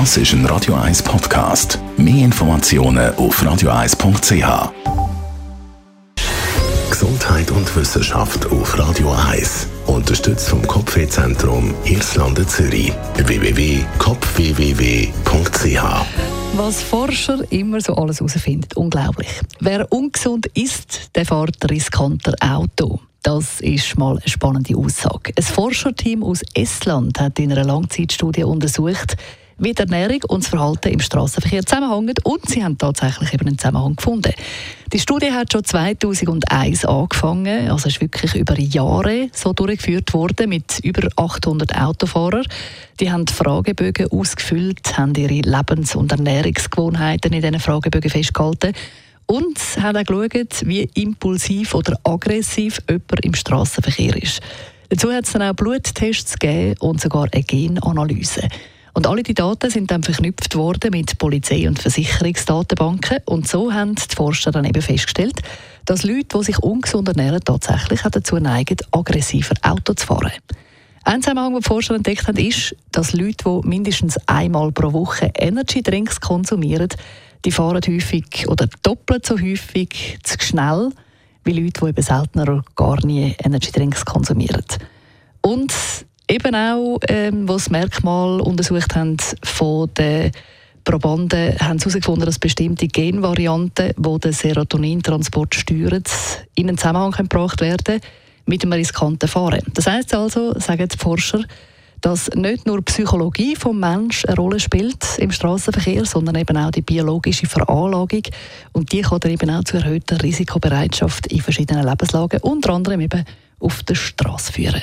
Das ist ein Radio 1 Podcast. Mehr Informationen auf radio1.ch. Gesundheit und Wissenschaft auf Radio 1. Unterstützt vom Kopfwehzentrum Irlande Zürich. www.kopfwww.ch was Forscher immer so alles herausfinden. Unglaublich. Wer ungesund ist, der fährt riskanter Auto. Das ist mal eine spannende Aussage. Ein Forscherteam aus Estland hat in einer Langzeitstudie untersucht, wie die Ernährung und das Verhalten im Straßenverkehr zusammenhängen und sie haben tatsächlich eben einen Zusammenhang gefunden. Die Studie hat schon 2001 angefangen, also ist wirklich über Jahre so durchgeführt worden mit über 800 Autofahrern. Die haben Fragebögen ausgefüllt, haben ihre Lebens- und Ernährungsgewohnheiten in diesen Fragebögen festgehalten und haben auch geschaut, wie impulsiv oder aggressiv jemand im Straßenverkehr ist. Dazu hat es dann auch Bluttests gegeben und sogar eine Genanalyse. Und alle die Daten sind dann verknüpft worden mit Polizei- und Versicherungsdatenbanken. Und so haben die Forscher dann eben festgestellt, dass Leute, die sich ungesund ernähren, tatsächlich dazu neigen, aggressiver Auto zu fahren. Ein Zusammenhang, den die Forscher entdeckt haben, ist, dass Leute, die mindestens einmal pro Woche Energy Drinks konsumieren, die fahren häufig oder doppelt so häufig zu schnell wie Leute, die eben seltener oder gar nie Energy Drinks konsumieren. Und eben auch, ähm, was Merkmal untersucht haben von den Probanden, haben herausgefunden, dass bestimmte Genvarianten, die den Serotonintransport steuern, in einen Zusammenhang gebracht werden mit einem riskanten Fahren. Das heißt also, sagen die Forscher, dass nicht nur die Psychologie des Menschen eine Rolle spielt im Straßenverkehr, sondern eben auch die biologische Veranlagung. Und die kann dann eben auch zu erhöhter Risikobereitschaft in verschiedenen Lebenslagen, unter anderem eben auf der Straße führen.